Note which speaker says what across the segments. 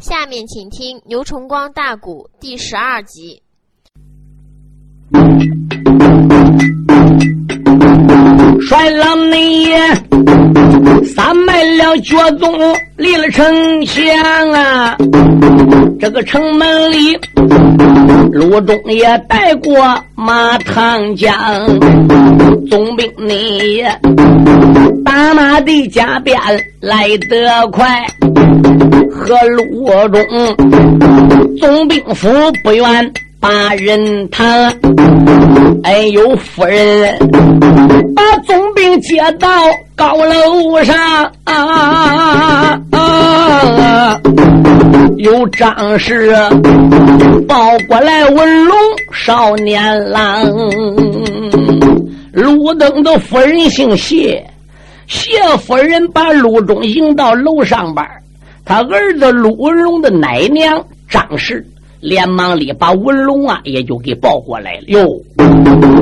Speaker 1: 下面请听《牛崇光大鼓》第十二集。
Speaker 2: 帅老内爷，撒卖了脚宗，立了城墙啊！这个城门里，路中也带过马唐江，总兵你打马的加鞭来得快，和路中总兵府不远。把人谈，哎呦，夫人把总兵接到高楼上啊啊！有张氏抱过来文龙少年郎，路灯的夫人姓谢，谢夫人把陆中迎到楼上边他儿子陆文龙的奶娘张氏。连忙里把文龙啊也就给抱过来了哟。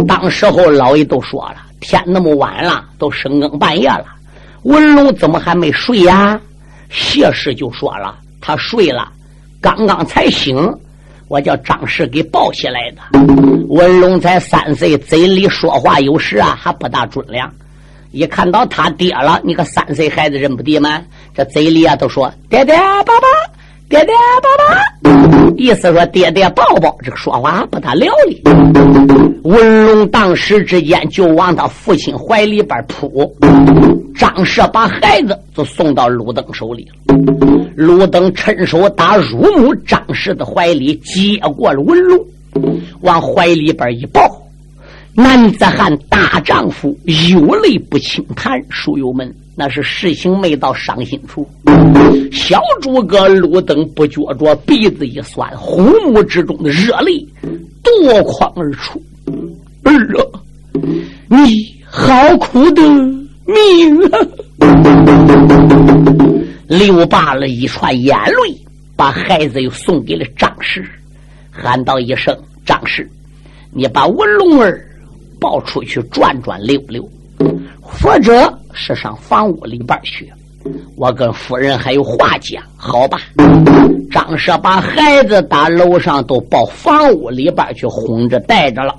Speaker 2: 当时候老爷都说了，天那么晚了，都深更半夜了，文龙怎么还没睡呀？谢氏就说了，他睡了，刚刚才醒，我叫张氏给抱起来的。文龙才三岁，嘴里说话有时啊还不大准良，一看到他爹了，你个三岁孩子认不得吗？这嘴里啊都说爹爹爸爸。爹爹，爸爸，意思说爹爹抱抱，这个说话不大流利。文龙当时之间就往他父亲怀里边扑，张氏把孩子就送到鲁登手里了。鲁登趁手打入母张氏的怀里，接过了文龙，往怀里边一抱。男子汉大丈夫，有泪不轻弹，书友们。那是事情没到伤心处，小诸葛路灯不觉着鼻子一酸，虎目之中的热泪夺眶而出。儿啊，你好苦的命啊！流罢了一串眼泪，把孩子又送给了张氏，喊道一声：“张氏，你把文龙儿抱出去转转溜溜。”或者是上房屋里边去，我跟夫人还有话讲，好吧？张舍把孩子打楼上都抱房屋里边去哄着带着了。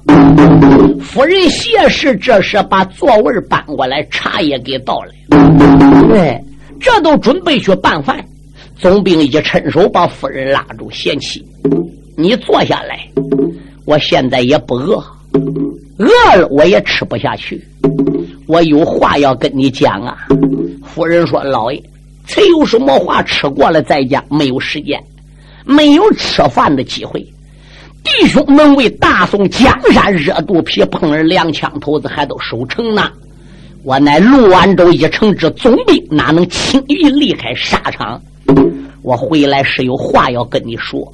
Speaker 2: 夫人谢氏这时把座位搬过来，茶也给倒来。对，这都准备去办饭。总兵一伸手把夫人拉住，贤妻，你坐下来。我现在也不饿，饿了我也吃不下去。我有话要跟你讲啊！夫人说：“老爷，才有什么话吃过了再讲，没有时间，没有吃饭的机会。弟兄们为大宋江山热肚皮，碰了两枪头子还都守城呢。我乃陆安州一城之总兵，哪能轻易离开沙场？我回来是有话要跟你说。”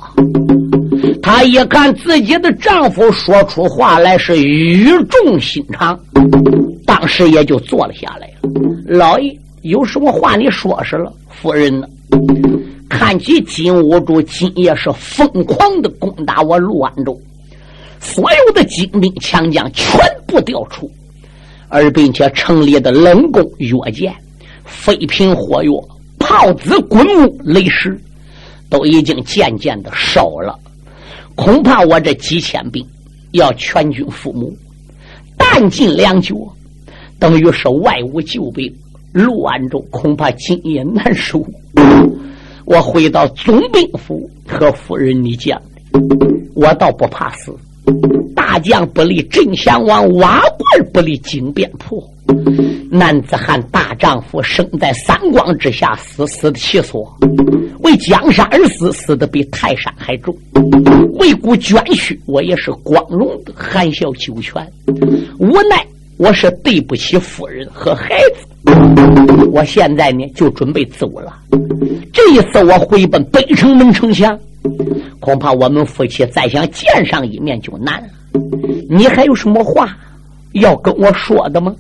Speaker 2: 她一看自己的丈夫说出话来是语重心长。当时也就坐了下来了。老爷有什么话你说是了。夫人呢？看起金兀术今夜是疯狂的攻打我陆安州，所有的精兵强将全部调出，而并且城里的冷宫药箭、飞瓶火药、炮子滚木雷石，都已经渐渐的少了。恐怕我这几千兵要全军覆没，弹尽粮绝。等于是外无救兵，陆安州恐怕今夜难守。我回到总兵府和夫人你讲，我倒不怕死。大将不立镇降王，瓦罐不立金鞭破。男子汉大丈夫，生在三光之下，死死的其所。为江山而死，死的比泰山还重。为国捐躯，我也是光荣的，含笑九泉。无奈。我是对不起夫人和孩子，我现在呢就准备走了。这一次我回奔北城门城墙，恐怕我们夫妻再想见上一面就难了。你还有什么话要跟我说的吗？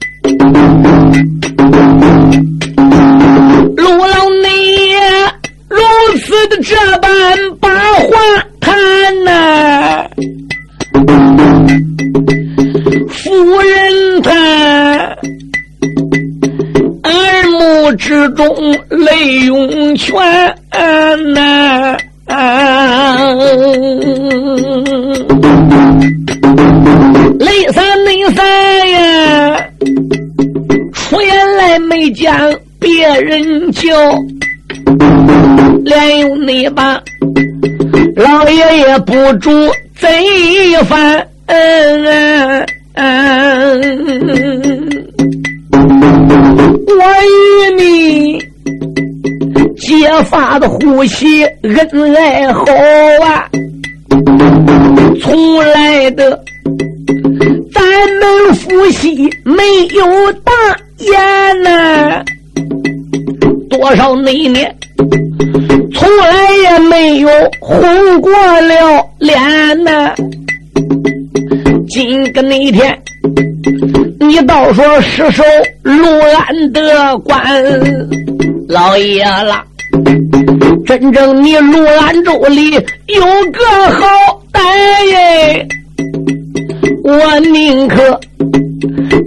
Speaker 2: 陆老死的这般把话谈呐，夫人他耳目之中泪涌泉呐，泪三泪三呀，出言来没见别人叫。连有你吧，老爷爷不住贼烦。我与你结发的呼吸恩爱好啊，从来的咱们夫妻没有大言呐，多少那年从来也没有红过了脸呐，今个那天。你倒说失守陆安的关，老爷了，真正你陆安州里有个好歹耶，我宁可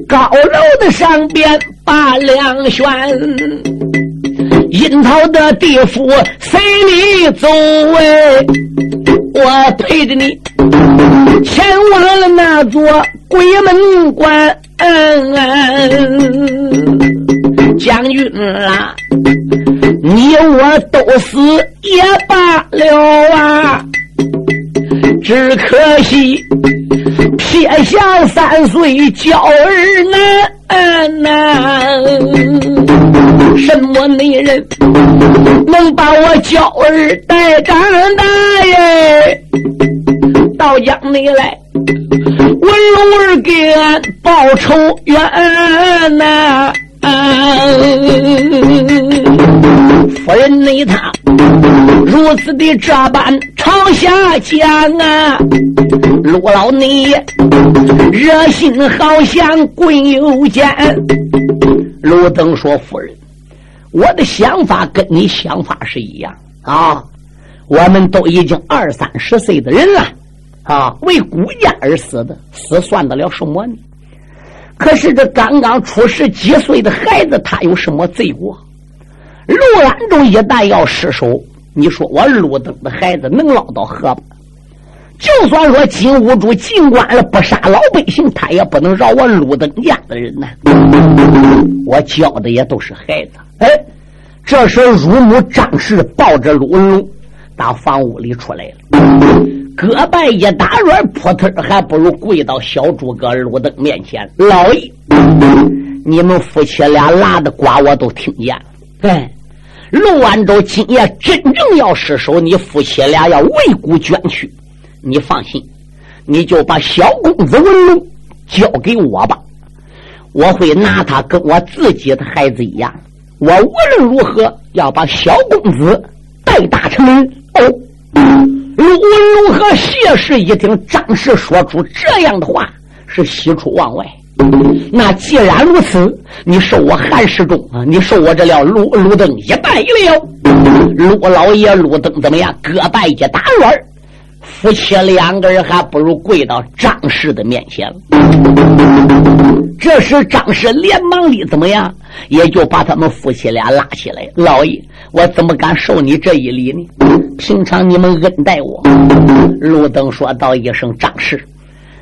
Speaker 2: 高楼的上边把两悬，阴曹的地府随你走哎，我陪着你前往了那座。鬼门关，将军啊，你我都死也罢了啊！只可惜撇下三岁娇儿难，什么女人能把我娇儿带长大耶？到江里来。文龙儿给俺报仇冤呐！夫人你他如此的这般朝下讲啊，陆老你热心好像棍有剑。陆登说：“夫人，我的想法跟你想法是一样啊，我们都已经二三十岁的人了。”啊，为孤家而死的，死算得了什么呢？可是这刚刚出十几岁的孩子，他有什么罪过？陆安州一旦要失手，你说我陆登的孩子能捞到河吧？就算说金兀术进关了，不杀老百姓，他也不能饶我陆登家的人呐。我教的也都是孩子。哎，这时乳母张氏抱着陆文龙到房屋里出来了。胳拜一打软，扑腾还不如跪到小诸葛陆登面前。老爷，你们夫妻俩拉的呱我都听见了。哎，陆安州今夜真正要失手，你夫妻俩要为国捐躯，你放心，你就把小公子文龙交给我吧，我会拿他跟我自己的孩子一样。我无论如何要把小公子带大成人。哦。卢文龙和谢氏一听张氏说出这样的话，是喜出望外。那既然如此，你受我韩世忠啊，你受我这了陆陆登一拜了。卢老爷卢登怎么样？各拜一打软夫妻两个人还不如跪到张氏的面前了。这时张氏连忙的怎么样？也就把他们夫妻俩拉起来。老爷，我怎么敢受你这一礼呢？平常你们恩待我，陆登说道一声：“张氏，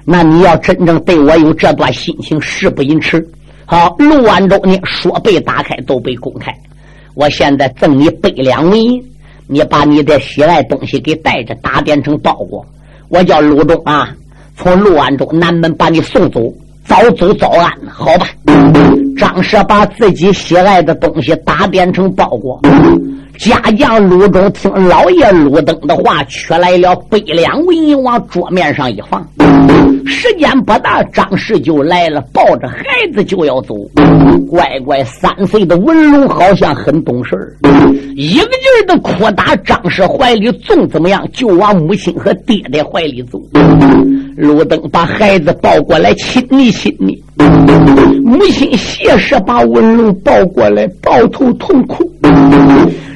Speaker 2: 那你要真正对我有这段心情，事不宜迟。好，陆安州呢，说被打开都被公开。我现在赠你百两银，你把你的喜爱东西给带着，打点成包裹。我叫陆中啊，从陆安州南门把你送走，早走早安，好吧？”张氏把自己喜爱的东西打点成包裹。家将陆中听老爷陆登的话，取来了百两银往桌面上一放。时间不大，张氏就来了，抱着孩子就要走。乖乖，三岁的文龙好像很懂事，一个劲儿的哭打张氏怀里，纵怎么样就往母亲和爹爹怀里走。陆登把孩子抱过来，亲昵亲昵。母亲谢氏把文龙抱过来，抱头痛哭。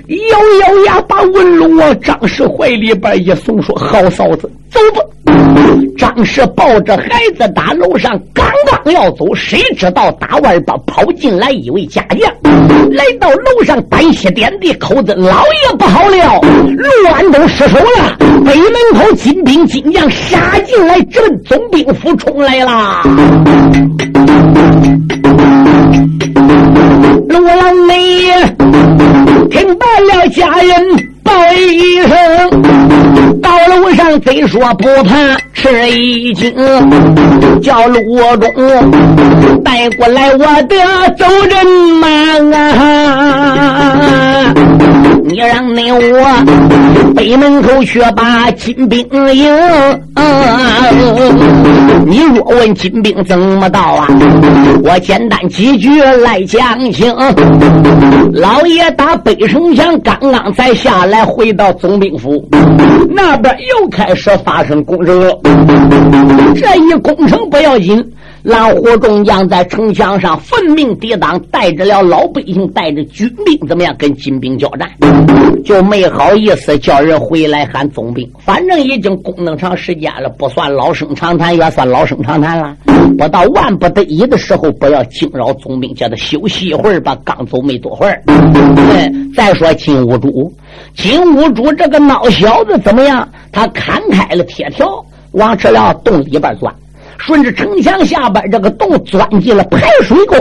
Speaker 2: 咬咬牙，把文龙往张氏怀里边一送，说：“好嫂子，走吧。”张氏抱着孩子打楼上，刚刚要走，谁知道打外边跑进来一位家将，来到楼上单膝点地，口子老爷不好了，乱安都失手了，北门口金兵金将杀进来，直奔总兵府冲来了。陆兰梅听到了，家人报一声。非说不怕吃一惊，叫鲁中带过来我的走人马啊！你让那我北门口去把金兵迎。你若问金兵怎么到啊？我简单几句来讲清。老爷打北城墙刚刚才下来。回到总兵府，那边又开始发生攻城了。这一攻城不要紧，蓝虎众将在城墙上奋命抵挡，带着了老百姓，带着军兵，怎么样跟金兵交战？就没好意思叫人回来喊总兵。反正已经攻那么长时间了，不算老生常谈，也算老生常谈了。不到万不得已的时候，不要惊扰总兵，叫他休息一会儿吧。刚走没多会儿，再说金兀术。金兀术这个孬小子怎么样？他砍开了铁条，往这了洞里边钻，顺着城墙下边这个洞钻进了排水沟。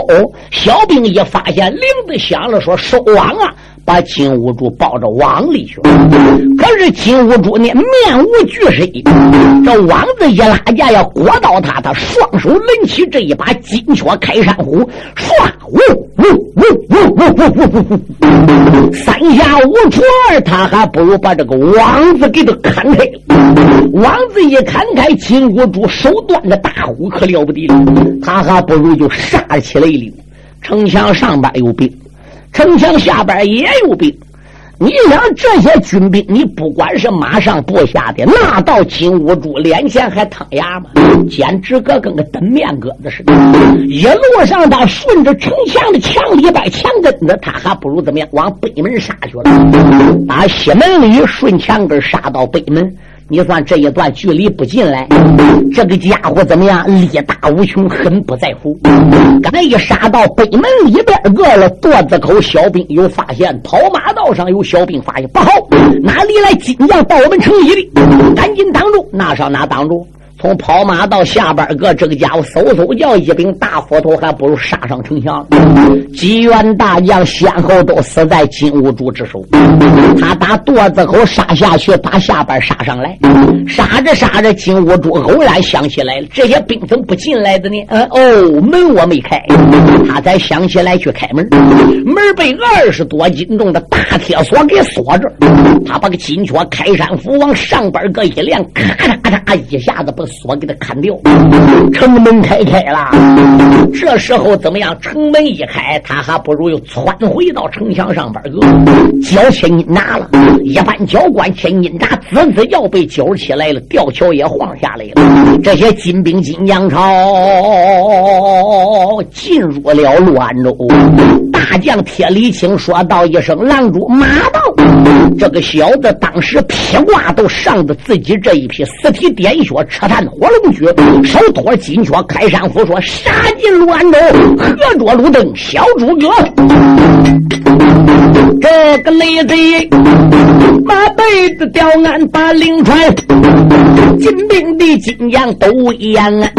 Speaker 2: 小兵也发现铃子响了，说收网啊！把金兀术抱着往里去了。可是金兀术呢，面无惧色，这王子一拉架要裹到他，他双手抡起这一把金雀开山虎，唰呜呜呜呜呜呜呜呜呜，三下五除二，他还不如把这个王子给他砍开。王子一砍开，金兀术手端着大虎可了不得了，他还不如就杀起来了。城墙上边有兵，城墙下边也有兵，你想这些军兵，你不管是马上部下的，那到金兀术脸前还淌牙吗？简直个跟个等面疙瘩似的。一路上他顺着城墙的墙里边墙根子，他还不如怎么样往北门杀去了，打西门里顺墙根杀到北门。你算这一段距离不进来，这个家伙怎么样？力大无穷，很不在乎。刚才一杀到北门里边饿了垛子口小兵，有发现跑马道上有小兵发现不好，哪里来金将到我们城里的？赶紧挡住！那上哪挡住？从跑马到下边个这个家伙嗖嗖叫一柄大斧头，还不如杀上城墙。几员大将先后都死在金兀术之手。他打垛子口杀下去，把下边杀上来。杀着杀着，金兀术偶然想起来了，这些兵怎么不进来的呢？嗯哦，门我没开，他才想起来去开门。门被二十多斤重的大铁锁给锁着。他把个金雀开山斧往上边个一连，咔嚓咔嚓，一下子把。锁给他砍掉，城门开开了。这时候怎么样？城门一开，他还不如又窜回到城墙上边个，交千斤拿了。一般交关千斤拿，滋滋要被揪起来了，吊桥也晃下来了。这些金兵金将朝进入了乱州。大将铁里青说道一声：“狼主马到。”这个小子当时披挂都上的自己这一匹四蹄点血，扯炭。火龙驹，手托金雀开山斧，说：“杀进乱州，合着路灯，小诸葛。”这个雷贼马背子吊鞍把领传，金兵的金将都一样啊！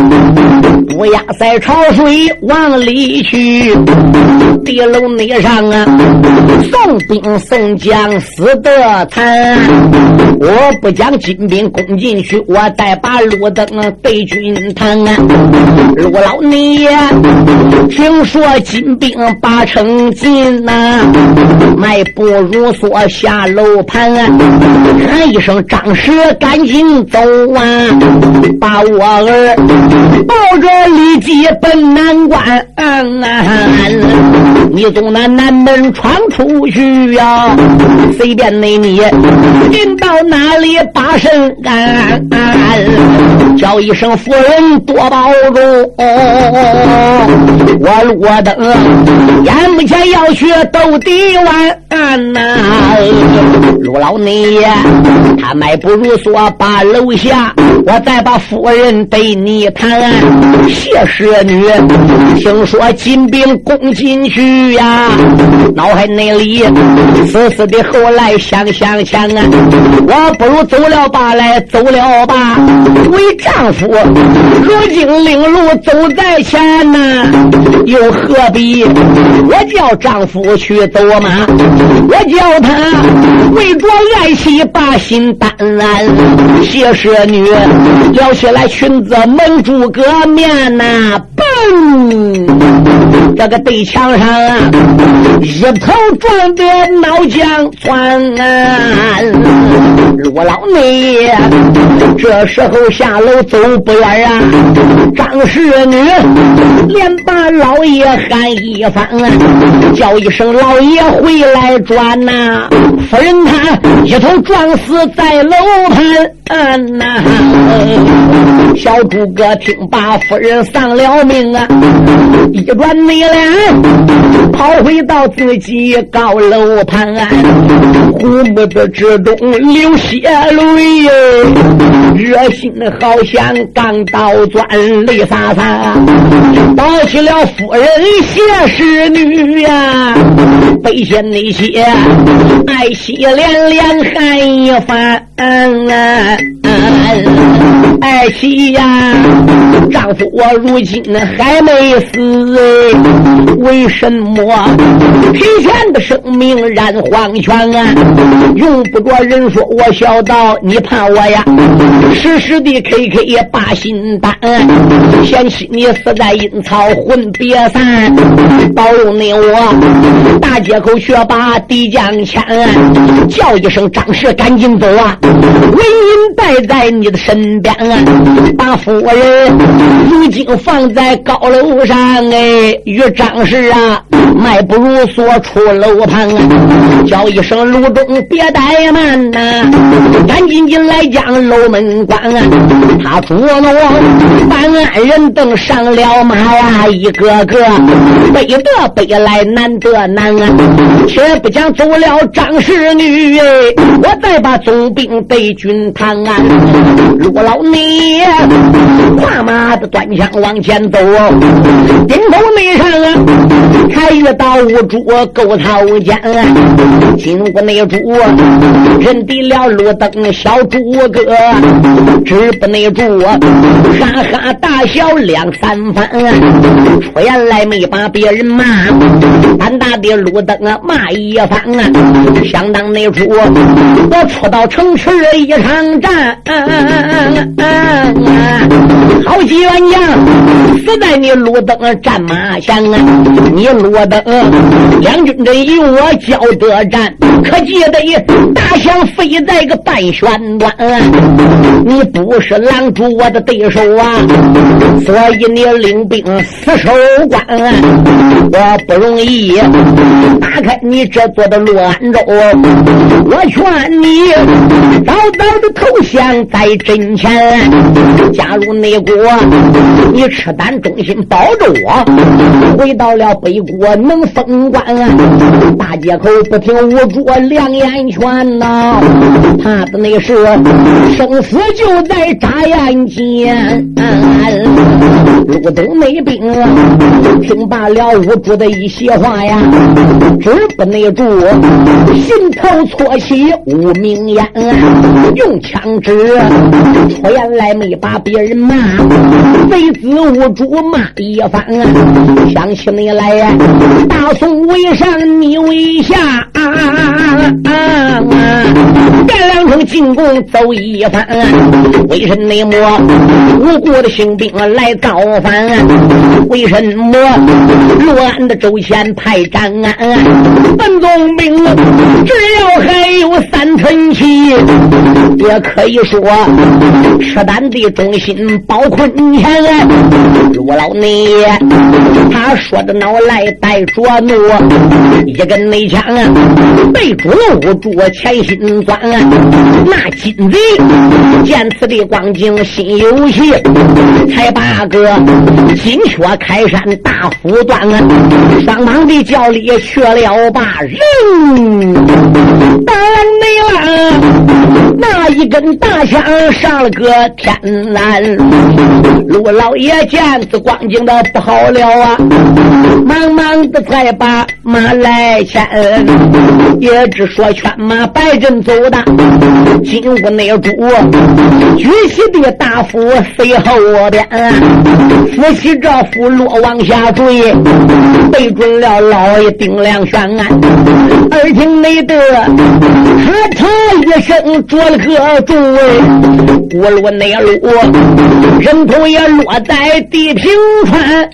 Speaker 2: 乌鸦在潮水往里去，地楼内上啊，送兵送将死得惨。我不将金兵攻进去，我带把路灯对军堂啊！陆老你听说金兵八成进呐，迈步如梭下楼盘啊！喊一声张氏，赶紧走啊！把我儿抱着立即奔南关啊！你从那南门闯出去呀！随便那你进到哪里把身安？叫一声夫人多保重，我路灯眼目前要去斗地湾呐，陆老你他迈不如说把楼下，我再把夫人对你谈。谢侍女，听说金兵攻进去呀，脑海内里死死的。后来想想想啊，我不如走了吧，来走了吧。为丈夫，如今领路走在前呐，又何必我叫丈夫去走马？我叫他为着爱妻把心担。谢侍女撩起来裙子蒙住个面呐，嘣，这个对墙上啊，一头撞得脑浆窜啊！陆老内这时候下楼走不远啊，张氏女连把老爷喊一番啊，叫一声老爷回来转呐！夫人她一头撞死在楼盘呐！小诸葛听罢，夫人丧了命啊！一转内脸，跑回到自己高楼盘，胡目子之中流血泪哟，热心的好像钢刀钻，泪洒洒，抱起了夫人谢氏女呀，背下那姐爱惜连连嗨一番番。爱妻呀，丈夫我如今还没死哎，为什么提前的生命染黄泉啊？用不着人说我小道，你怕我呀？时时的 K K 也把心担，嫌弃你死在阴曹魂别散，保佑你我大街口却把敌将牵，叫一声张氏赶紧走啊！为您带在你的身边啊。把夫人如今放在高楼上哎，与张氏啊，迈不如所出楼旁啊，叫一声卢中别怠慢呐，赶紧进来将楼门关啊。他捉弄办案人等上了马呀，一个个背得背来难得难啊。且不讲走了张氏女哎，我再把总兵对军堂啊，陆老你。跨马的端枪往前走，顶头内上啊，才遇到五主勾桃间，进屋内主认得了路灯小诸葛，只不内主哈哈大笑两三番，出言来没把别人骂，胆大的路灯啊骂一番啊，相当内主我出到城池一场战。好几员将死在你路灯战马前啊！你路灯两军阵与我交得战，可记得大象飞在个半悬端。你不是狼主我的对手啊，所以你领兵死守关。我不容易打开你这座的洛安州，我劝你早早的投降在阵前。加入内国，你赤胆忠心保着我，回到了北国能封官。大街口不听无主两眼拳呐，怕的那是生死就在眨眼间。路东内兵听罢了无主的一席话呀，止不内住，心头错起无名烟，用枪指出言来没把。别人骂，贼子无主骂一番。想起你来呀，大宋为上，你为下。啊啊啊！干两声进宫走一番。为什么无辜的兴兵来造反？为什么乱的周前派张安？本总兵只要还有三寸气，也可以说吃胆的中。心包困前，陆老内，他说的脑来带着怒，一根内枪被主搂住前心钻。那金贼见此的光景心有喜，才把个金雀开山大斧断，双方的叫里去了把人，当没了那一根大枪上了个天南，陆老爷见此光景的不好了啊，忙忙的才把马来牵，也只说劝马摆阵走的，进屋内主举起的大斧随后边，扶起这斧落往下坠，对准了老爷丁良轩啊，耳听内的咔嚓一声着了个重哎，锅炉内落，人头也落在地平川。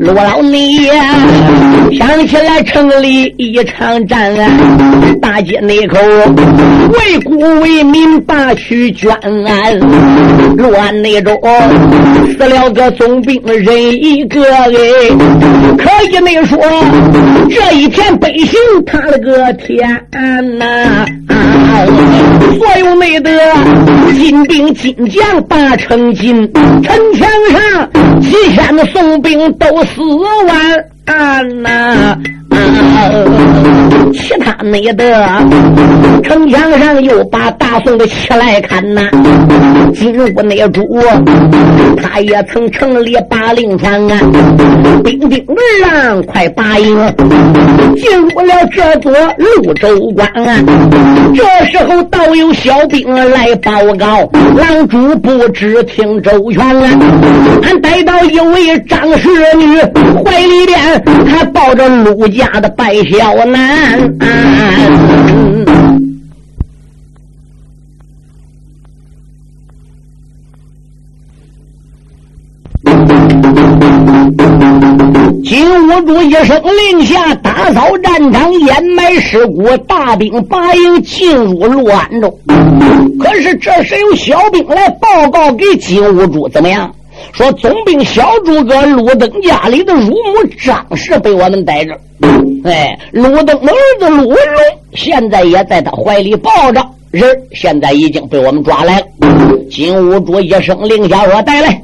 Speaker 2: 罗老你呀，想起来城里一场战，大街那口为国为民把去捐，乱那种死了个总兵人一个哎，可以没说这一片百姓他了个天呐，所有没得金兵金将八成金，城墙上几千的宋兵都死完啊呐。其他那的城墙上又把大宋的起来看呐，金屋内主他也曾成立八令传啊，兵丁儿郎快把营进入了这座潞州关啊。这时候倒有小兵来报告，郎主不知听周全啊，俺逮到一位张氏女，怀里边还抱着陆家打的白小。我难。金兀术一声令下，打扫战场，掩埋尸骨，大兵八营进入洛安州。可是这时有小兵来报告给金兀术，怎么样？说总兵小诸葛陆登家里的乳母张氏被我们逮着。哎，陆登的儿子陆文龙现在也在他怀里抱着，人现在已经被我们抓来了。金兀术一声令下我：“带来。”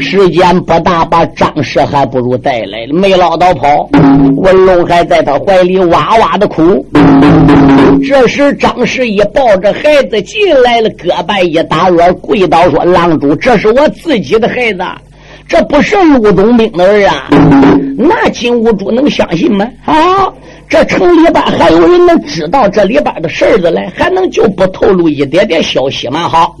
Speaker 2: 时间不大，把张氏还不如带来了，没捞到跑。文龙还在他怀里哇哇的哭。这时张氏一抱着孩子进来了，胳膊一打软，跪倒说：“郎主，这是我自己的孩子。”这不是陆东兵的儿啊！那金兀术能相信吗？啊！这城里边还有人能知道这里边的事儿的来，还能就不透露一点点消息吗？好，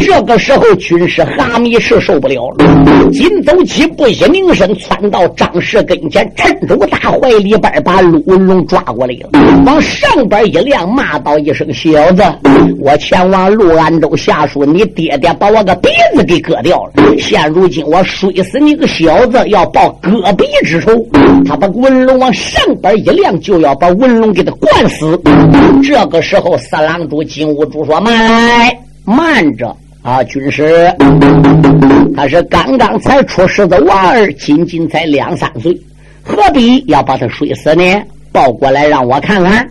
Speaker 2: 这个时候军师哈密是受不了了，紧走几步，一拧身窜到张氏跟前，趁手大怀里边把陆文龙抓过来了，往上边一亮，骂道一声：“小子，我前往陆安州下属，你爹爹把我个鼻子给割掉了，现如今我摔死你个小子，要报割鼻之仇。”他把文龙往上边一亮就。要把文龙给他灌死。这个时候，三郎主金兀术说：“慢来，慢着啊，军师，他是刚刚才出世的娃儿，仅仅才两三岁，何必要把他摔死呢？抱过来让我看看。”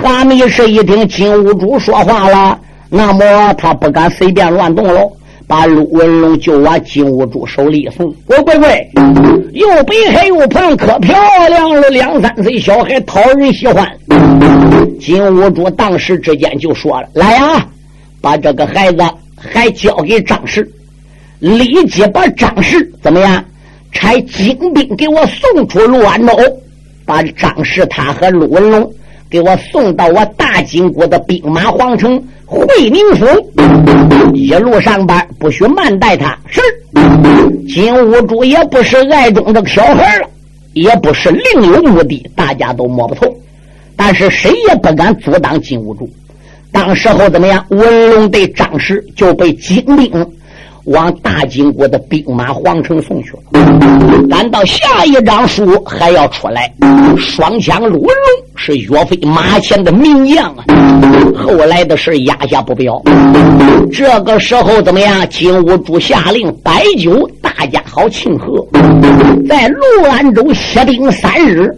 Speaker 2: 哈密士一听金兀术说话了，那么他不敢随便乱动喽。把陆文龙就往金兀术手里送，乖乖乖，又白还又胖，可漂亮了。两三岁小孩讨人喜欢。金兀术当时之间就说了：“来呀，把这个孩子还交给张氏，立即把张氏怎么样？差精兵给我送出陆安州，把张氏他和陆文龙。”给我送到我大金国的兵马皇城会宁府，一路上班不许慢待他。是金兀术也不是爱中的小孩了，也不是另有目的，大家都摸不透。但是谁也不敢阻挡金兀术。当时候怎么样？文龙对张氏就被金兵。往大金国的兵马皇城送去了。赶到下一张书还要出来，双枪卢龙是岳飞马前的名将啊。后来的事压下不表。这个时候怎么样？金兀术下令摆酒，大家好庆贺。在卢安州歇兵三日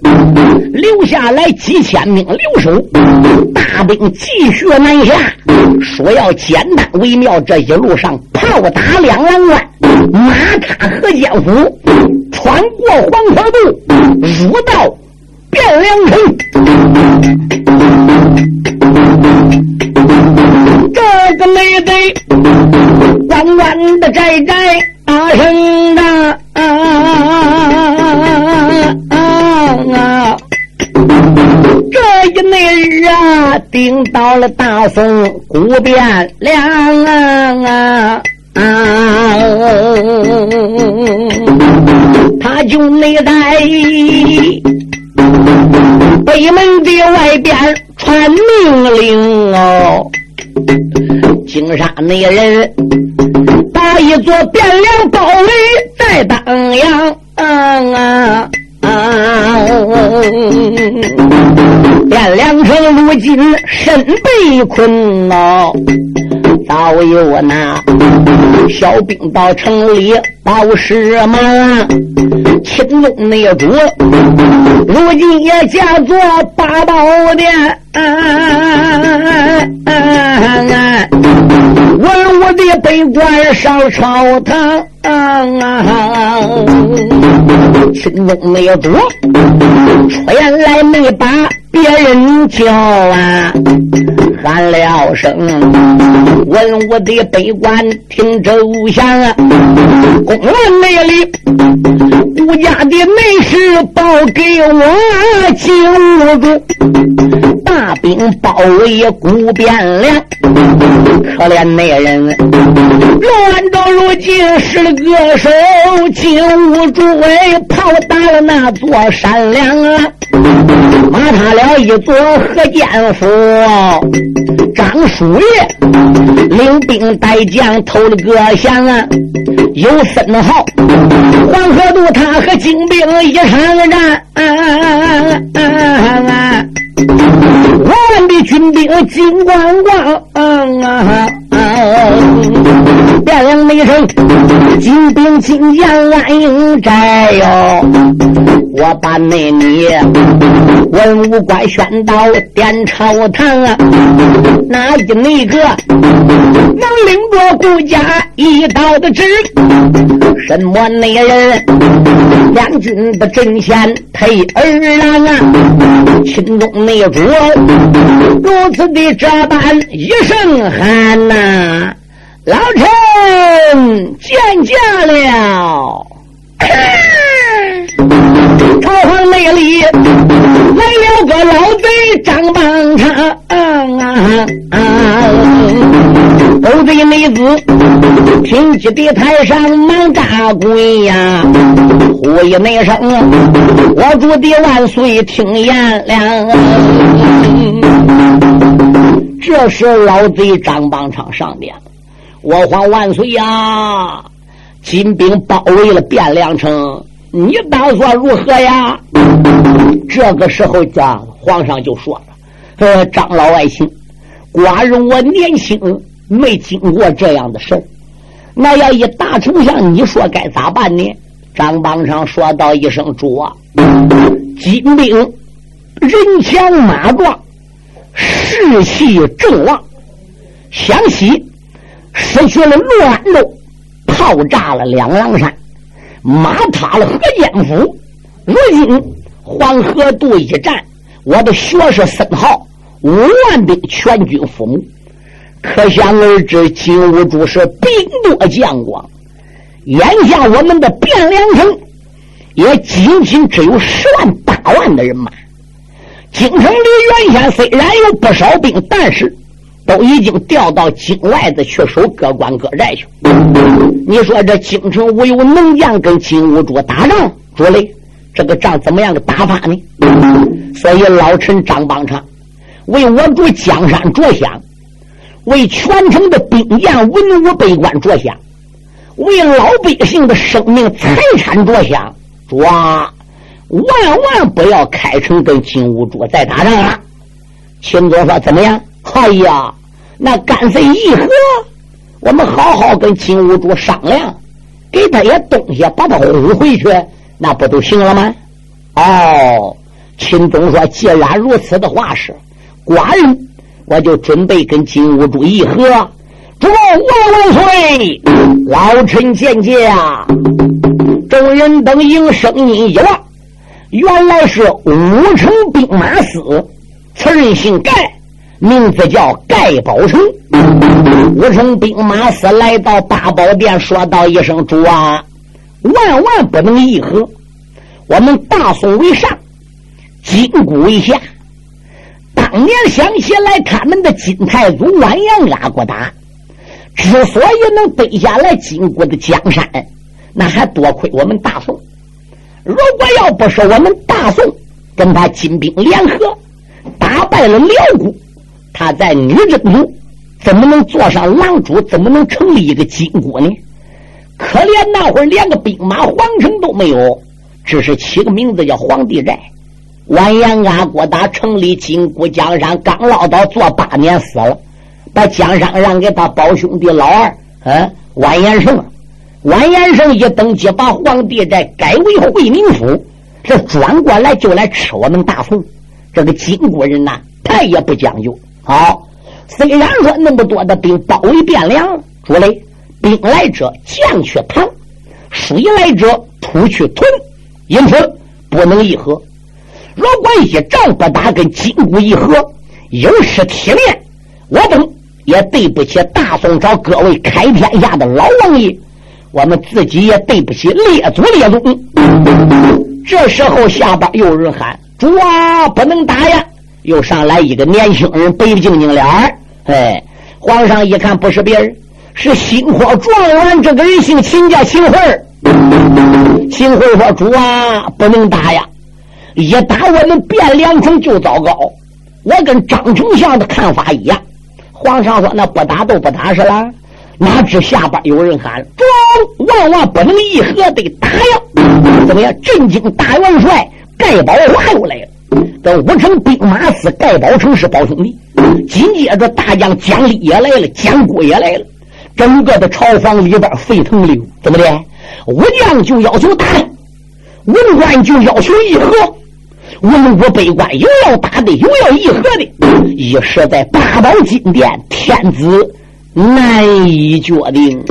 Speaker 2: 留下来几千名留守大兵继续南下说要简单微妙这一路上炮打两万万马踏和间湖穿过黄河渡入到汴梁城。这个妹妹弯弯的窄窄声的啊！这一那日啊，顶到了大宋古汴梁啊！他就内在北门的外边传命令哦，金沙那人一座汴梁包围在当阳啊！汴梁城如今身被困哦。早有那小兵到城里报事嘛，秦宗内主如今也假作八宝殿，文武的北官上朝堂。秦宗那主出来没把别人叫啊，喊了声。文武的北关听周详啊，公文那里吴家的内事报给我，金兀术大兵包围古汴梁，可怜那人乱到如今失了个手，金兀术为炮打了那座山梁啊，马踏了一座河间府，张叔夜。领兵带将投了个降啊！有分号，黄河渡他和金兵一场战，我们的军兵金光光。变亮一声，金兵进将安营寨哟！我把那你文武官宣到殿朝堂啊！哪一那个能领着国家一道的旨？什么那人将军的阵前配儿郎啊？秦中内主如此的这般一声喊呐！老臣见驾了。朝皇内里来了个老贼张邦昌，狗贼妹子听起的台上忙扎跪呀，呼一那声，我主的万岁听言了。这时老贼张邦昌上殿。我皇万岁呀！金兵包围了汴梁城，你打算如何呀？这个时候，家皇上就说了：“呃，张老爱卿，寡人我年轻，没经过这样的事儿那要一大丞相，你说该咋办呢？”张邦昌说道一声：“主啊，金兵人强马壮，士气正旺，湘西。”失去了滦州，炮炸了两狼山，马踏了河间府。如今黄河渡一战，我的学士孙浩五万兵全军覆没。可想而知，金兀术是兵多将广。眼下我们的汴梁城也仅仅只有十万八万的人马。京城里原先虽然有不少兵，但是。都已经调到京外子去守各关各寨去。你说这京城无有能将跟金兀术打仗，主嘞，这个仗怎么样的打法呢？所以老臣张邦昌为我主江山着想，为全城的兵将文武百官着想，为老百姓的生命财产着想，主啊，万万不要开城跟金兀术再打仗了。秦总说怎么样？哎呀，那干脆议和，我们好好跟金兀术商量，给他些东西，把他轰回去，那不都行了吗？哦，秦宗说：“既然如此的话是，寡人我就准备跟金兀术议和。”主万万岁！老臣见驾。众人等应声音一望，原来是五城兵马司，此人姓盖。名字叫盖宝成，五城兵马司来到八宝殿，说道一声：“主啊，万万不能议和。我们大宋为上，金谷为下。当年想起来，他们的金太祖完颜阿骨打，之所以能背下来金国的江山，那还多亏我们大宋。如果要不是我们大宋跟他金兵联合，打败了辽国，他在女真族。”怎么能坐上狼主？怎么能成立一个金国呢？可怜那会儿连个兵马皇城都没有，只是起个名字叫皇帝寨。完颜阿骨打成立金国江山，刚落到做八年死了，把江山让给他胞兄弟老二，嗯，完颜胜。完颜胜一登基，把皇帝寨改为惠民府，这转过来就来吃我们大宋。这个金国人呐，太也不讲究，好。虽然说那么多的兵包围汴梁，主嘞，兵来者将去唐，水来者土去屯，因此不能议和。如果一仗不打，跟金国议和，有失体面，我等也对不起大宋朝各位开天下的老王爷，我们自己也对不起列祖列宗。这时候下边有人喊：“主啊，不能打呀！”又上来一个年轻人，白净净脸儿。哎，皇上一看不是别人，是新科状元。这个人姓秦，叫秦桧。秦桧说：“主啊，不能打呀！一打我们汴梁城就糟糕。我跟张丞相的看法一样。”皇上说：“那不打都不打是了。”哪知下边有人喊：“中，万万不能议和，得打呀！”怎么样？震惊大元帅盖宝华又来了。这五城兵马司盖宝成是胞兄弟，紧接着大将蒋立也来了，蒋国也来了，整个的朝房里边沸腾了。怎么的？武将就要求打，文官就要求议和，文武百官又要打的，又要议和的，一时在八宝金殿，天子难以决定。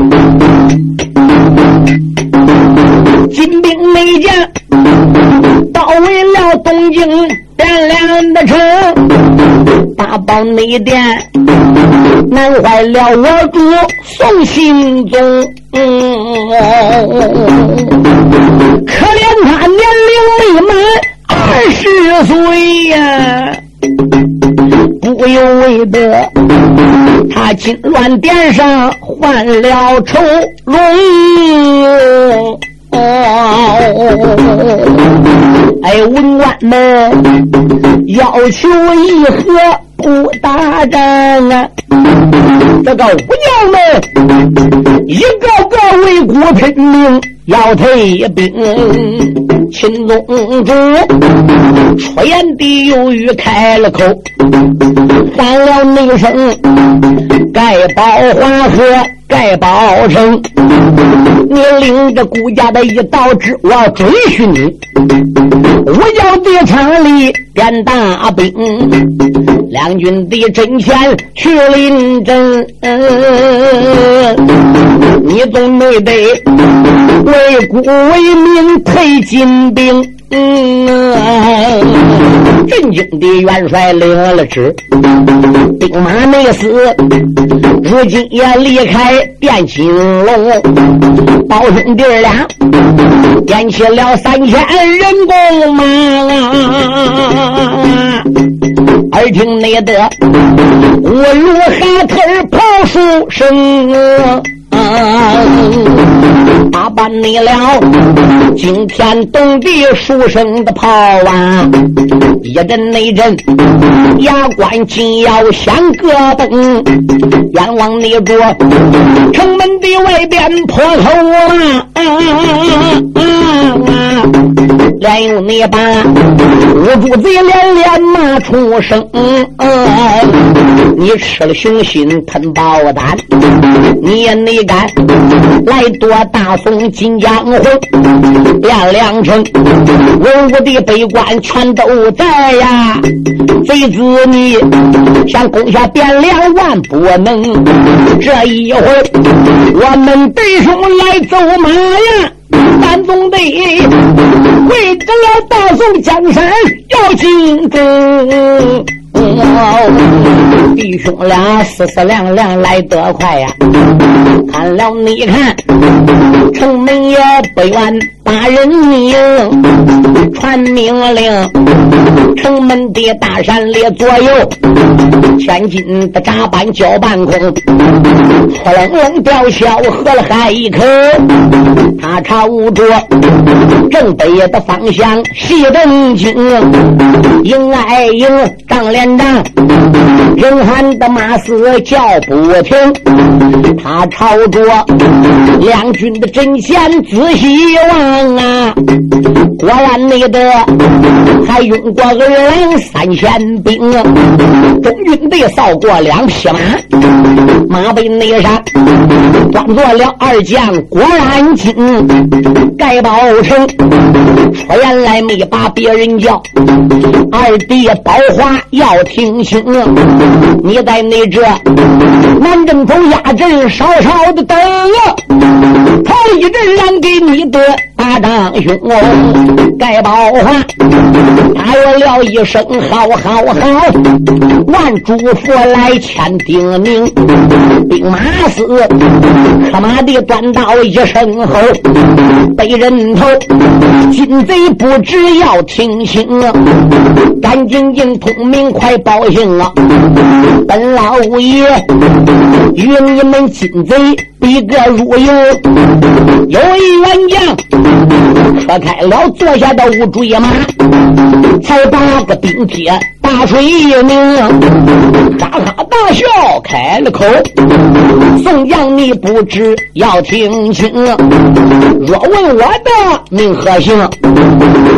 Speaker 2: 金兵美将包围了东京汴梁的城，八宝内殿难坏了我主宋钦宗。可怜他年龄未满二十岁呀，不由为得他金銮殿上换了愁容。哎，文官们要求议和不打仗啊！这个武将们一个个为国拼命要退兵。秦宗主出言的犹豫开了口，喊了那声：“盖宝华和盖宝城。”你领着顾家的一道旨，我要追寻你。我要的城里点大兵，两军的阵前去临阵。你总没得为国为民退金兵。震惊的元帅领了旨，兵马没死，如今也离开汴金龙，胞兄弟俩点起了三千人工马，耳听内的我如海豚跑书声。打扮你了惊天动地书生的炮啊！一阵那阵，牙关紧要响个灯，阎王你着城门的外边破口啊！连有你把五主贼连连骂出声，你吃了雄心吞豹胆，你也没敢来夺大宋金江红，汴梁城文武的北关全都在呀，贼子你想攻下汴梁万不能，这一回我们弟兄来走马呀。咱总得为得了大宋江山要进攻。弟兄俩死死亮亮来得快呀！看了你看，城门也不远，把人命传命令，城门的大山列左右，千斤的闸板交半空，扑棱棱吊销喝了海一口，他朝着正北的方向西正经，迎来迎张连长，人喊的马嘶叫不停，他朝着两军的阵线仔细望啊，果然那个还用过二郎三千兵，中军队扫过两匹马，马背内上端坐了二将果然金、盖宝成，说原来没把别人叫，二弟宝华要听清，你在那这南镇头压阵稍稍的等，头一阵让给你的大长兄盖宝华，他有了一声好好好，万主佛来千叮咛，兵马司可马的端到一声吼，被人头金贼不知要听清啊，赶紧进通明快报信啊，本老爷与你们金贼比个如有，有一员将扯开了坐下的五追马，才把个兵帖大锤一鸣，哈哈大笑开了口。宋江，你不知要听清，若问我的名和姓，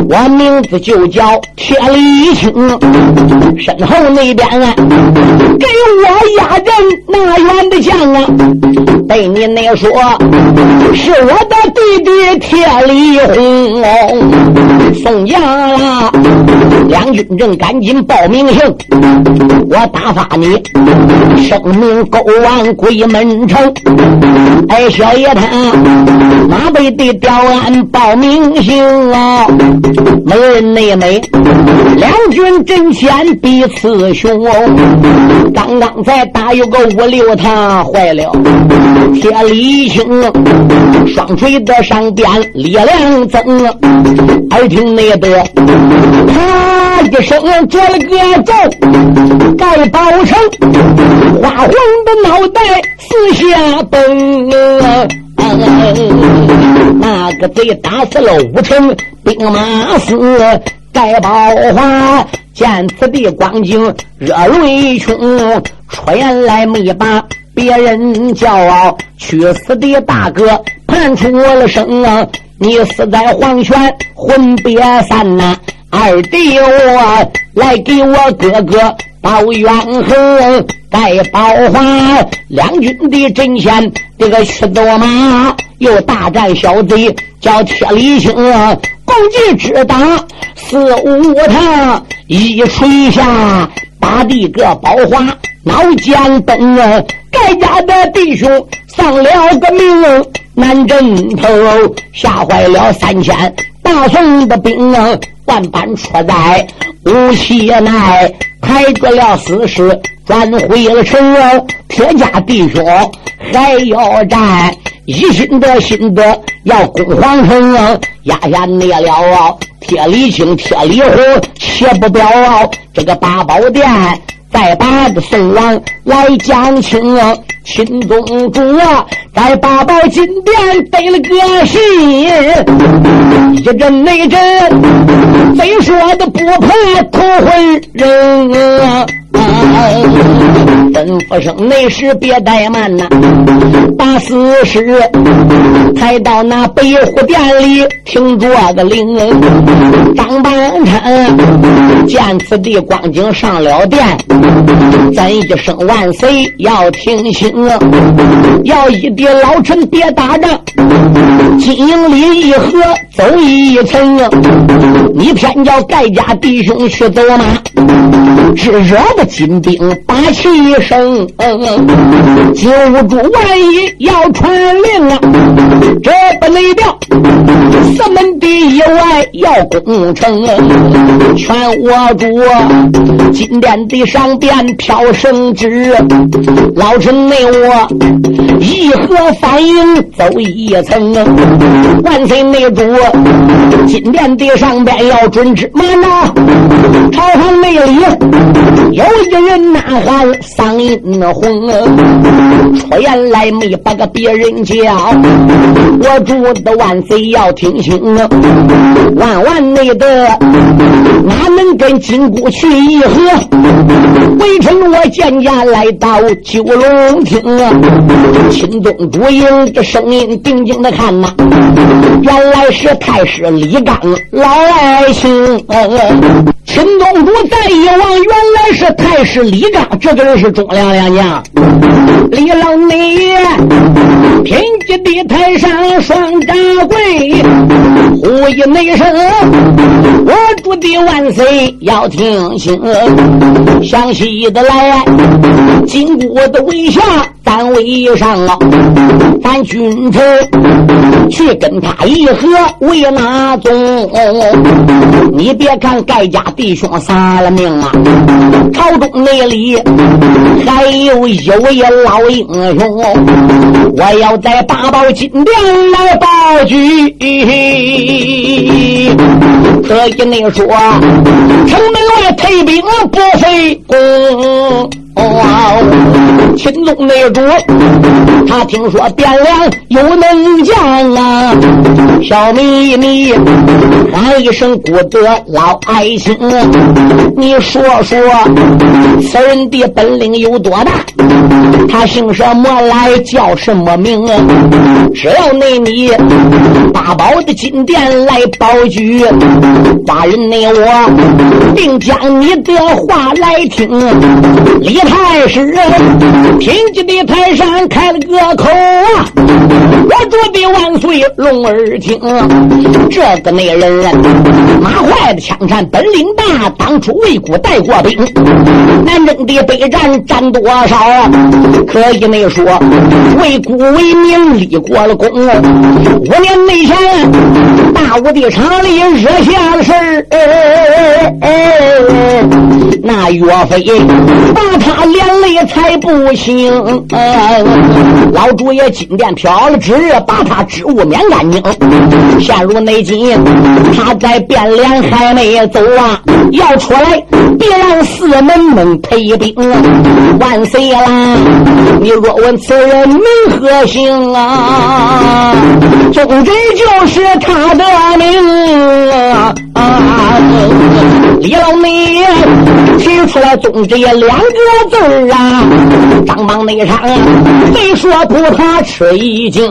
Speaker 2: 我名字就叫铁李青。身后那边啊，给我压阵那员的将啊，被你那说是我的弟弟铁李红。宋江啊，两军正赶紧报报名姓，我打发你声名勾往鬼门城。哎，小爷他马背的吊鞍报名姓啊，没人内美，两军阵前彼此雄。刚刚才打有个五六趟，坏了，铁力青，双锤的上边力量增。耳听那个，啪一声做了个咒，盖宝城，花黄的脑袋四下崩。那个贼打死了五成兵马司，盖宝华见此地光景，热泪冲，出言来没把别人骄傲，去死的大哥判出了声啊！你死在黄泉，魂别散呐！二弟我来给我哥哥报冤恨，盖宝华两军的阵前，这个驱走马又大战小贼，叫铁力青，共计只打四五趟，一锤下打的个宝华脑浆崩啊！盖家的弟兄丧了个命。南镇头吓坏了三千大宋的兵啊！万般出在无锡来，抬着了死尸转回了城！铁家弟兄还要战，一心的心的要攻皇城！压下灭了铁力青、铁力红，切不表这个八宝殿。再把这宋王来讲清，秦宗主啊，在八宝金殿得了个信，一阵内阵，贼说的不怕头昏人啊。吩咐声内侍别怠慢呐，把死尸抬到那北虎殿里听着个令。张半山见此地光景上了殿，咱一声万岁要听清，要一点老臣别打仗，金营里一合走一层，你偏叫盖家弟兄去走马，只惹得金兵把气生。金兀术万一要传令啊，这不内调，四门第一外要攻城，全我主金殿的上边飘圣旨，老臣内我议和反应走一层，万岁内主金殿的上边要准旨，慢呐，朝堂内里有一人呐喊，嗓音红，出言来没把个别人叫，我主的万岁要听清，万万内的哪能跟金姑去议和？微臣我渐渐来到九龙厅，秦东主营这声音定睛的看呐，原来是太师李刚老爱卿。秦东主再一望，原来是太师李刚，这个人是忠良良将。李老内爷，天机的台上双掌柜，呼一内声，我主的万岁要听清。详细的来，金国的围下单位上啊，咱君臣去跟他议和，为哪宗？你别看盖家弟兄丧了命啊，朝中内里还有一位老英雄，我要在八宝金殿来报举。可以你说，城门外退兵不费功。哦秦宗内主，他听说汴梁有能将啊，小秘密喊一声孤德老爱卿，你说说此人的本领有多大？他姓什么来？叫什么名？只要那你八宝的金殿来保举，大人内我定将你的话来听。李。太师，听见的台上开了个口啊！我主的万岁龙儿听，这个内人马坏的枪战本领大，当初为国带过兵，南征的北战战多少？可以没说为国为民立过了功。五年内前大武的场里惹下了事儿，那岳飞把他。他连累才不行，老主爷金殿飘了旨，把他职务免干净。陷入内急，他在汴梁还没走啊，要出来，别让四门们退兵。万岁啦！你若问此人名和姓啊？总之就是他的名啊！李李老妹提出来总之两个。字啊，张榜内上，没说不怕吃一惊。